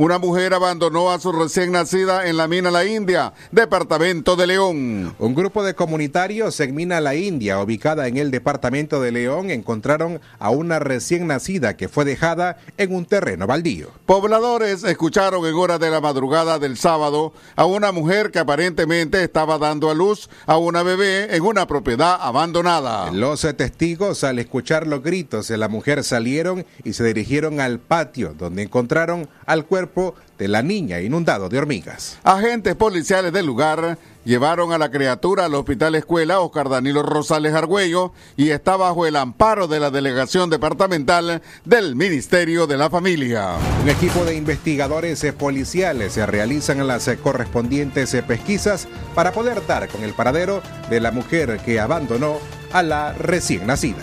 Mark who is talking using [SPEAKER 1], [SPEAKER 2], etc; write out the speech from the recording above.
[SPEAKER 1] Una mujer abandonó a su recién nacida en la mina La India, departamento de León.
[SPEAKER 2] Un grupo de comunitarios en Mina La India, ubicada en el departamento de León, encontraron a una recién nacida que fue dejada en un terreno baldío.
[SPEAKER 1] Pobladores escucharon en horas de la madrugada del sábado a una mujer que aparentemente estaba dando a luz a una bebé en una propiedad abandonada.
[SPEAKER 2] Los testigos al escuchar los gritos de la mujer salieron y se dirigieron al patio donde encontraron al cuerpo de la niña inundado de hormigas.
[SPEAKER 1] Agentes policiales del lugar llevaron a la criatura al Hospital Escuela Oscar Danilo Rosales Argüello y está bajo el amparo de la Delegación Departamental del Ministerio de la Familia.
[SPEAKER 2] Un equipo de investigadores policiales se realizan las correspondientes pesquisas para poder dar con el paradero de la mujer que abandonó a la recién nacida.